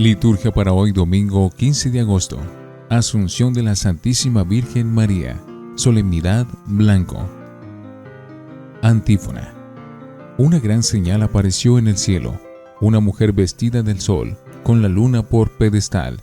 Liturgia para hoy domingo 15 de agosto. Asunción de la Santísima Virgen María. Solemnidad Blanco. Antífona. Una gran señal apareció en el cielo, una mujer vestida del sol, con la luna por pedestal,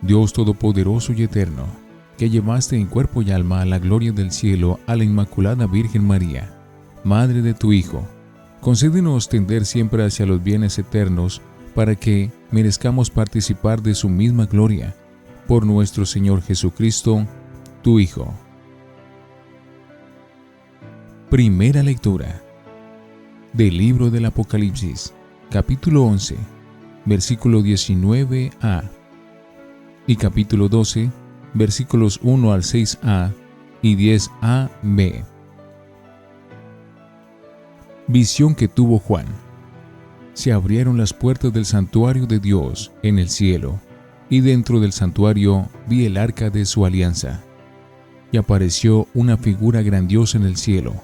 Dios Todopoderoso y Eterno, que llevaste en cuerpo y alma a la gloria del cielo a la Inmaculada Virgen María, Madre de tu Hijo, concédenos tender siempre hacia los bienes eternos para que merezcamos participar de su misma gloria, por nuestro Señor Jesucristo, tu Hijo. Primera lectura. Del libro del Apocalipsis, capítulo 11 versículo 19a, y capítulo 12, versículos 1 al 6a y 10ab. Visión que tuvo Juan. Se abrieron las puertas del santuario de Dios en el cielo, y dentro del santuario vi el arca de su alianza. Y apareció una figura grandiosa en el cielo,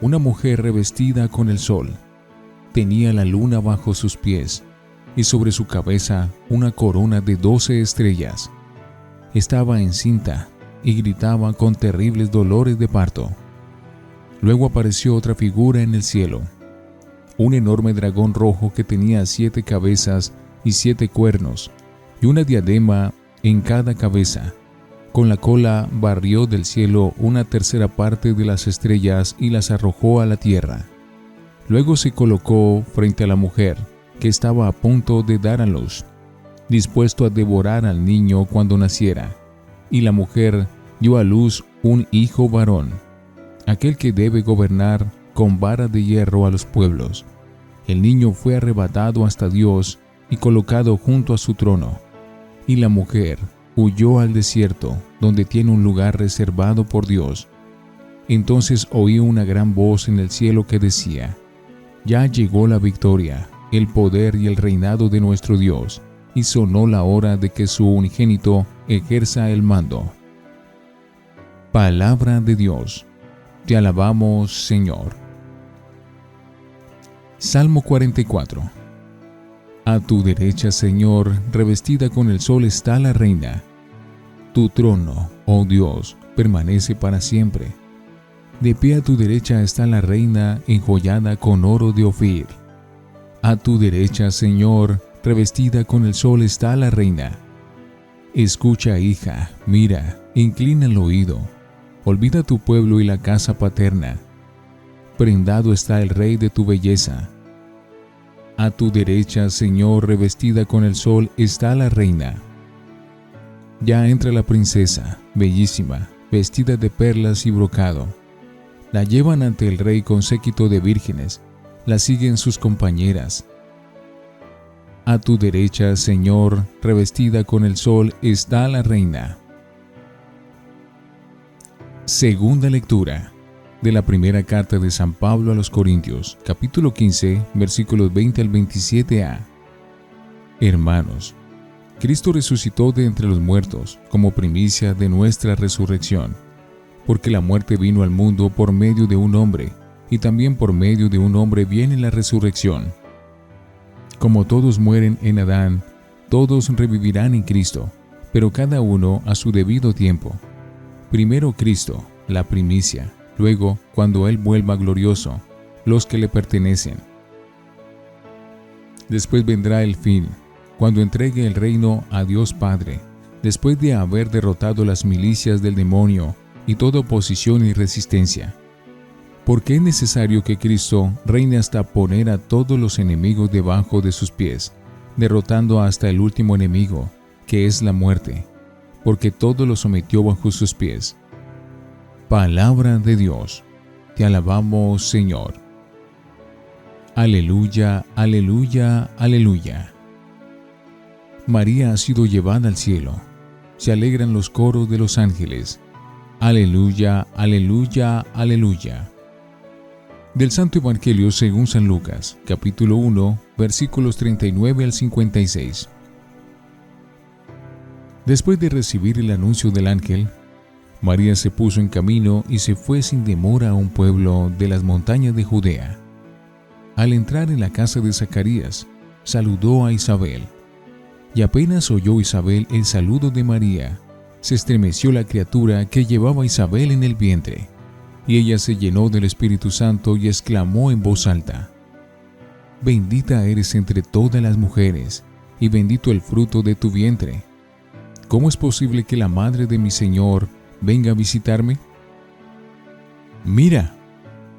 una mujer revestida con el sol. Tenía la luna bajo sus pies y sobre su cabeza una corona de doce estrellas. Estaba encinta y gritaba con terribles dolores de parto. Luego apareció otra figura en el cielo, un enorme dragón rojo que tenía siete cabezas y siete cuernos, y una diadema en cada cabeza. Con la cola barrió del cielo una tercera parte de las estrellas y las arrojó a la tierra. Luego se colocó frente a la mujer, que estaba a punto de dar a luz, dispuesto a devorar al niño cuando naciera, y la mujer dio a luz un hijo varón, aquel que debe gobernar con vara de hierro a los pueblos. El niño fue arrebatado hasta Dios y colocado junto a su trono, y la mujer huyó al desierto, donde tiene un lugar reservado por Dios. Entonces oí una gran voz en el cielo que decía, Ya llegó la victoria el poder y el reinado de nuestro Dios, y sonó la hora de que su unigénito ejerza el mando. Palabra de Dios. Te alabamos, Señor. Salmo 44. A tu derecha, Señor, revestida con el sol está la reina. Tu trono, oh Dios, permanece para siempre. De pie a tu derecha está la reina enjollada con oro de Ofir. A tu derecha, Señor, revestida con el sol está la reina. Escucha, hija, mira, inclina el oído. Olvida tu pueblo y la casa paterna. Prendado está el rey de tu belleza. A tu derecha, Señor, revestida con el sol, está la reina. Ya entra la princesa, bellísima, vestida de perlas y brocado. La llevan ante el rey con séquito de vírgenes, la siguen sus compañeras. A tu derecha, Señor, revestida con el sol, está la reina. Segunda lectura de la primera carta de San Pablo a los Corintios, capítulo 15, versículos 20 al 27a. Hermanos, Cristo resucitó de entre los muertos como primicia de nuestra resurrección, porque la muerte vino al mundo por medio de un hombre, y también por medio de un hombre viene la resurrección. Como todos mueren en Adán, todos revivirán en Cristo, pero cada uno a su debido tiempo. Primero Cristo, la primicia, luego, cuando Él vuelva glorioso, los que le pertenecen. Después vendrá el fin, cuando entregue el reino a Dios Padre, después de haber derrotado las milicias del demonio y toda oposición y resistencia. Porque es necesario que Cristo reine hasta poner a todos los enemigos debajo de sus pies, derrotando hasta el último enemigo, que es la muerte, porque todo lo sometió bajo sus pies. Palabra de Dios, te alabamos Señor. Aleluya, aleluya, aleluya. María ha sido llevada al cielo. Se alegran los coros de los ángeles. Aleluya, aleluya, aleluya. Del Santo Evangelio según San Lucas, capítulo 1, versículos 39 al 56. Después de recibir el anuncio del ángel, María se puso en camino y se fue sin demora a un pueblo de las montañas de Judea. Al entrar en la casa de Zacarías, saludó a Isabel y apenas oyó Isabel el saludo de María, se estremeció la criatura que llevaba Isabel en el vientre, y ella se llenó del Espíritu Santo y exclamó en voz alta, Bendita eres entre todas las mujeres, y bendito el fruto de tu vientre. ¿Cómo es posible que la madre de mi Señor venga a visitarme? Mira,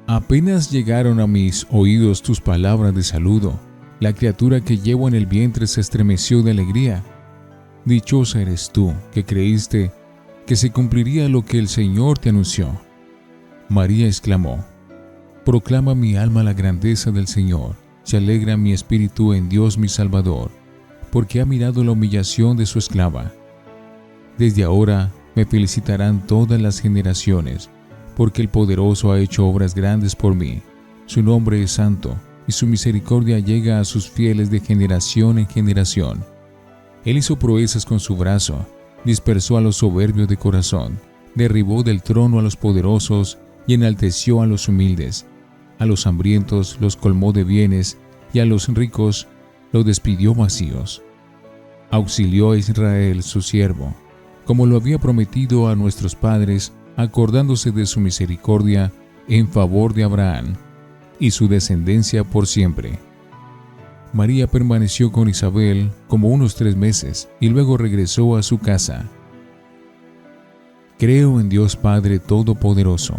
apenas llegaron a mis oídos tus palabras de saludo, la criatura que llevo en el vientre se estremeció de alegría. Dichosa eres tú, que creíste que se cumpliría lo que el Señor te anunció. María exclamó, Proclama mi alma la grandeza del Señor, se alegra mi espíritu en Dios mi Salvador, porque ha mirado la humillación de su esclava. Desde ahora me felicitarán todas las generaciones, porque el poderoso ha hecho obras grandes por mí. Su nombre es santo y su misericordia llega a sus fieles de generación en generación. Él hizo proezas con su brazo, dispersó a los soberbios de corazón, derribó del trono a los poderosos y enalteció a los humildes. A los hambrientos los colmó de bienes y a los ricos los despidió vacíos. Auxilió a Israel su siervo, como lo había prometido a nuestros padres, acordándose de su misericordia en favor de Abraham y su descendencia por siempre. María permaneció con Isabel como unos tres meses y luego regresó a su casa. Creo en Dios Padre Todopoderoso,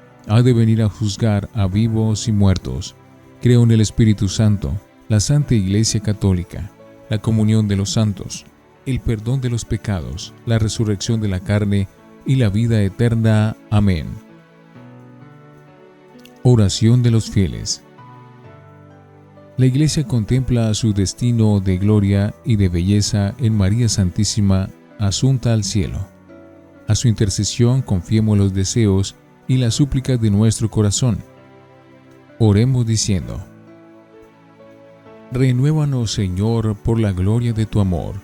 ha de venir a juzgar a vivos y muertos. Creo en el Espíritu Santo, la Santa Iglesia Católica, la comunión de los santos, el perdón de los pecados, la resurrección de la carne y la vida eterna. Amén. Oración de los fieles. La Iglesia contempla su destino de gloria y de belleza en María Santísima, asunta al cielo. A su intercesión confiemos los deseos y las súplicas de nuestro corazón. Oremos diciendo, Renuévanos, Señor, por la gloria de tu amor.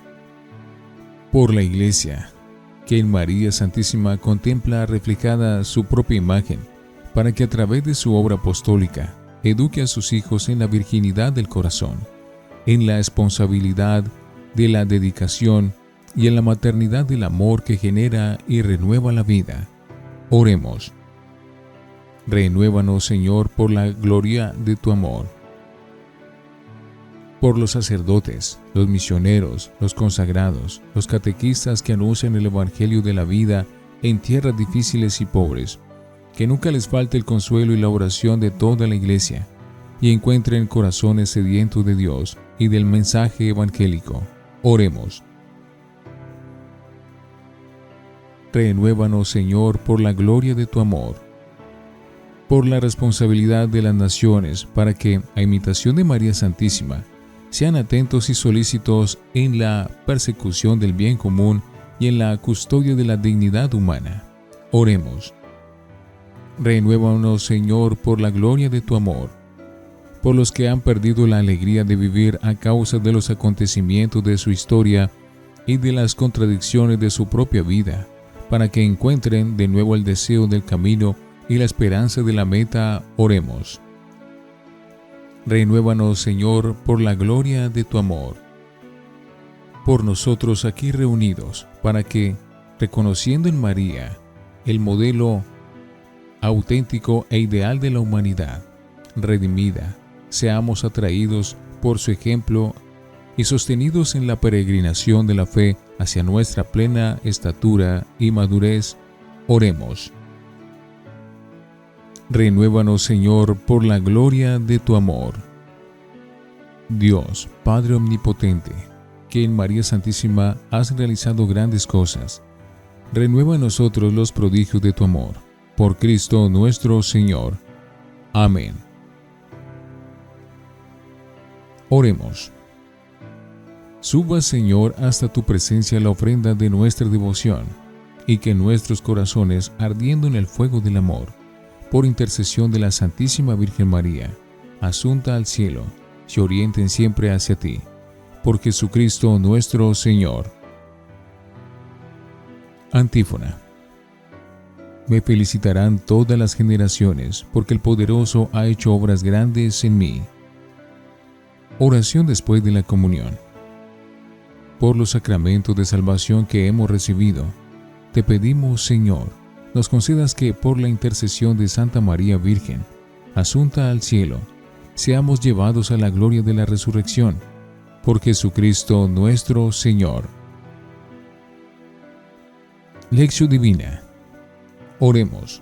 Por la Iglesia, que en María Santísima contempla reflejada su propia imagen, para que a través de su obra apostólica eduque a sus hijos en la virginidad del corazón, en la responsabilidad de la dedicación y en la maternidad del amor que genera y renueva la vida. Oremos. Renuévanos, Señor, por la gloria de tu amor. Por los sacerdotes, los misioneros, los consagrados, los catequistas que anuncian el Evangelio de la vida en tierras difíciles y pobres, que nunca les falte el consuelo y la oración de toda la iglesia, y encuentren corazones sedientos de Dios y del mensaje evangélico. Oremos. Renuévanos, Señor, por la gloria de tu amor, por la responsabilidad de las naciones, para que, a imitación de María Santísima, sean atentos y solícitos en la persecución del bien común y en la custodia de la dignidad humana. Oremos. Renuévanos, Señor, por la gloria de tu amor, por los que han perdido la alegría de vivir a causa de los acontecimientos de su historia y de las contradicciones de su propia vida, para que encuentren de nuevo el deseo del camino y la esperanza de la meta, oremos. Renuévanos, Señor, por la gloria de tu amor. Por nosotros aquí reunidos, para que, reconociendo en María el modelo auténtico e ideal de la humanidad, redimida, seamos atraídos por su ejemplo y sostenidos en la peregrinación de la fe hacia nuestra plena estatura y madurez, oremos. Renuévanos, Señor, por la gloria de tu amor. Dios, Padre Omnipotente, que en María Santísima has realizado grandes cosas, renueva en nosotros los prodigios de tu amor. Por Cristo nuestro Señor. Amén. Oremos. Suba, Señor, hasta tu presencia la ofrenda de nuestra devoción, y que nuestros corazones, ardiendo en el fuego del amor, por intercesión de la Santísima Virgen María, asunta al cielo, se orienten siempre hacia ti. Por Jesucristo nuestro Señor. Antífona. Me felicitarán todas las generaciones, porque el poderoso ha hecho obras grandes en mí. Oración después de la comunión. Por los sacramentos de salvación que hemos recibido, te pedimos, Señor, nos concedas que por la intercesión de Santa María Virgen, asunta al cielo, seamos llevados a la gloria de la resurrección, por Jesucristo nuestro Señor. Lección Divina. Oremos.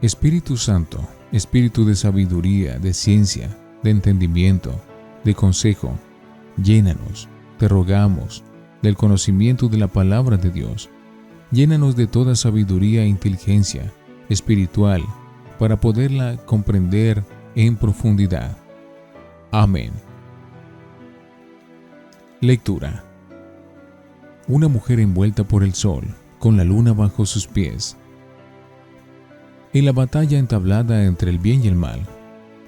Espíritu Santo, Espíritu de sabiduría, de ciencia, de entendimiento, de consejo, llénanos, te rogamos, del conocimiento de la palabra de Dios Llénanos de toda sabiduría e inteligencia espiritual para poderla comprender en profundidad. Amén. Lectura. Una mujer envuelta por el sol, con la luna bajo sus pies. En la batalla entablada entre el bien y el mal,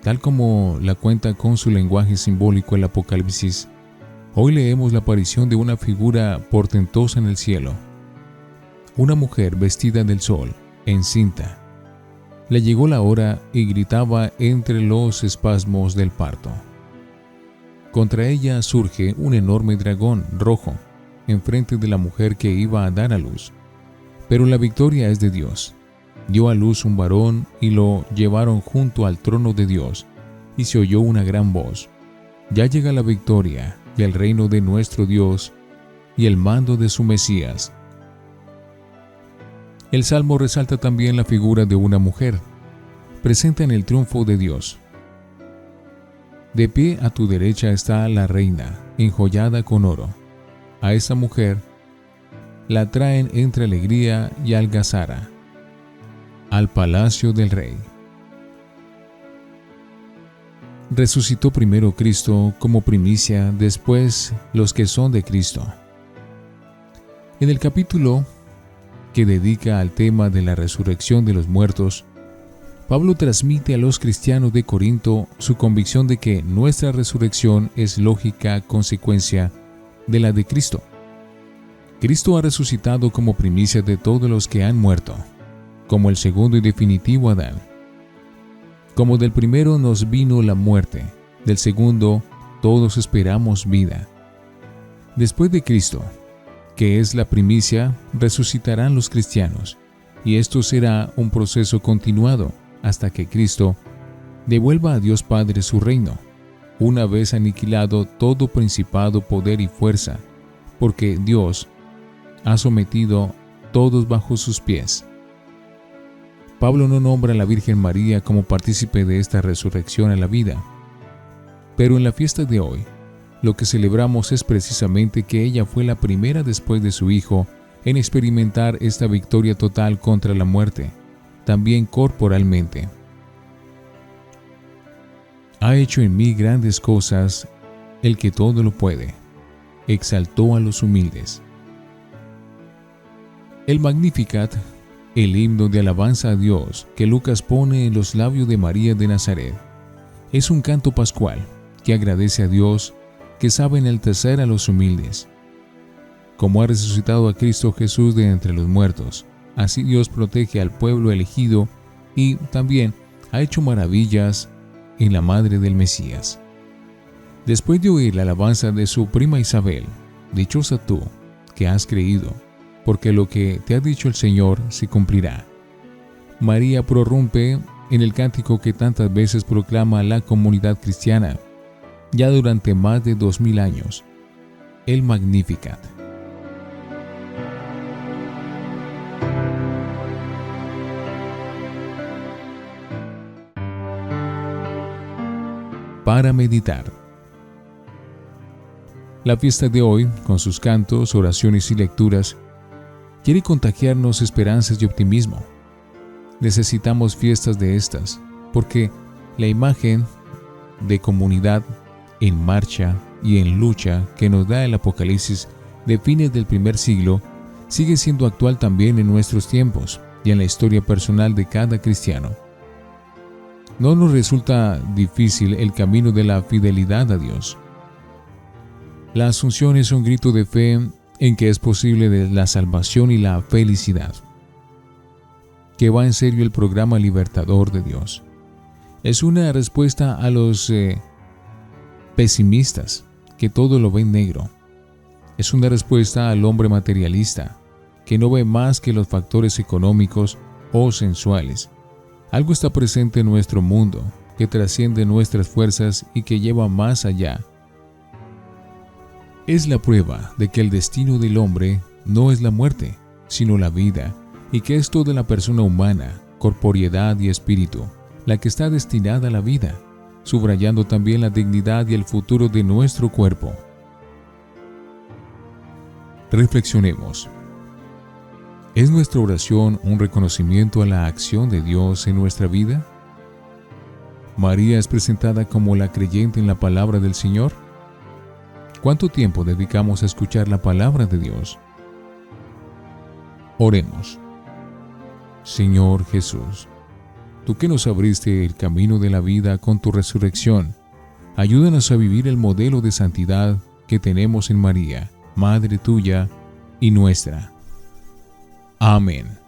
tal como la cuenta con su lenguaje simbólico el Apocalipsis, hoy leemos la aparición de una figura portentosa en el cielo una mujer vestida del sol, encinta. Le llegó la hora y gritaba entre los espasmos del parto. Contra ella surge un enorme dragón rojo, enfrente de la mujer que iba a dar a luz. Pero la victoria es de Dios. Dio a luz un varón y lo llevaron junto al trono de Dios, y se oyó una gran voz. Ya llega la victoria y el reino de nuestro Dios y el mando de su Mesías el salmo resalta también la figura de una mujer, presente en el triunfo de Dios. De pie a tu derecha está la reina, enjollada con oro. A esa mujer la traen entre alegría y algazara al palacio del rey. Resucitó primero Cristo como primicia, después los que son de Cristo. En el capítulo que dedica al tema de la resurrección de los muertos, Pablo transmite a los cristianos de Corinto su convicción de que nuestra resurrección es lógica consecuencia de la de Cristo. Cristo ha resucitado como primicia de todos los que han muerto, como el segundo y definitivo Adán. Como del primero nos vino la muerte, del segundo todos esperamos vida. Después de Cristo, que es la primicia, resucitarán los cristianos, y esto será un proceso continuado hasta que Cristo devuelva a Dios Padre su reino, una vez aniquilado todo principado, poder y fuerza, porque Dios ha sometido todos bajo sus pies. Pablo no nombra a la Virgen María como partícipe de esta resurrección a la vida, pero en la fiesta de hoy, lo que celebramos es precisamente que ella fue la primera después de su Hijo en experimentar esta victoria total contra la muerte, también corporalmente. Ha hecho en mí grandes cosas el que todo lo puede. Exaltó a los humildes. El Magnificat, el himno de alabanza a Dios que Lucas pone en los labios de María de Nazaret, es un canto pascual que agradece a Dios que sabe enaltecer a los humildes. Como ha resucitado a Cristo Jesús de entre los muertos, así Dios protege al pueblo elegido y también ha hecho maravillas en la madre del Mesías. Después de oír la alabanza de su prima Isabel, dichosa tú, que has creído, porque lo que te ha dicho el Señor se cumplirá. María prorrumpe en el cántico que tantas veces proclama la comunidad cristiana, ya durante más de dos mil años, el Magnificat. Para meditar. La fiesta de hoy, con sus cantos, oraciones y lecturas, quiere contagiarnos esperanzas y optimismo. Necesitamos fiestas de estas, porque la imagen de comunidad en marcha y en lucha que nos da el Apocalipsis de fines del primer siglo sigue siendo actual también en nuestros tiempos y en la historia personal de cada cristiano. No nos resulta difícil el camino de la fidelidad a Dios la asunción es un grito de fe en que es posible la salvación y la felicidad. Que va en serio el programa libertador de Dios. Es una respuesta a los eh, pesimistas que todo lo ven negro. Es una respuesta al hombre materialista que no ve más que los factores económicos o sensuales. Algo está presente en nuestro mundo que trasciende nuestras fuerzas y que lleva más allá es la prueba de que el destino del hombre no es la muerte, sino la vida, y que es toda la persona humana, corporiedad y espíritu, la que está destinada a la vida, subrayando también la dignidad y el futuro de nuestro cuerpo. Reflexionemos. ¿Es nuestra oración un reconocimiento a la acción de Dios en nuestra vida? ¿María es presentada como la creyente en la palabra del Señor? ¿Cuánto tiempo dedicamos a escuchar la palabra de Dios? Oremos. Señor Jesús, tú que nos abriste el camino de la vida con tu resurrección, ayúdanos a vivir el modelo de santidad que tenemos en María, Madre tuya y nuestra. Amén.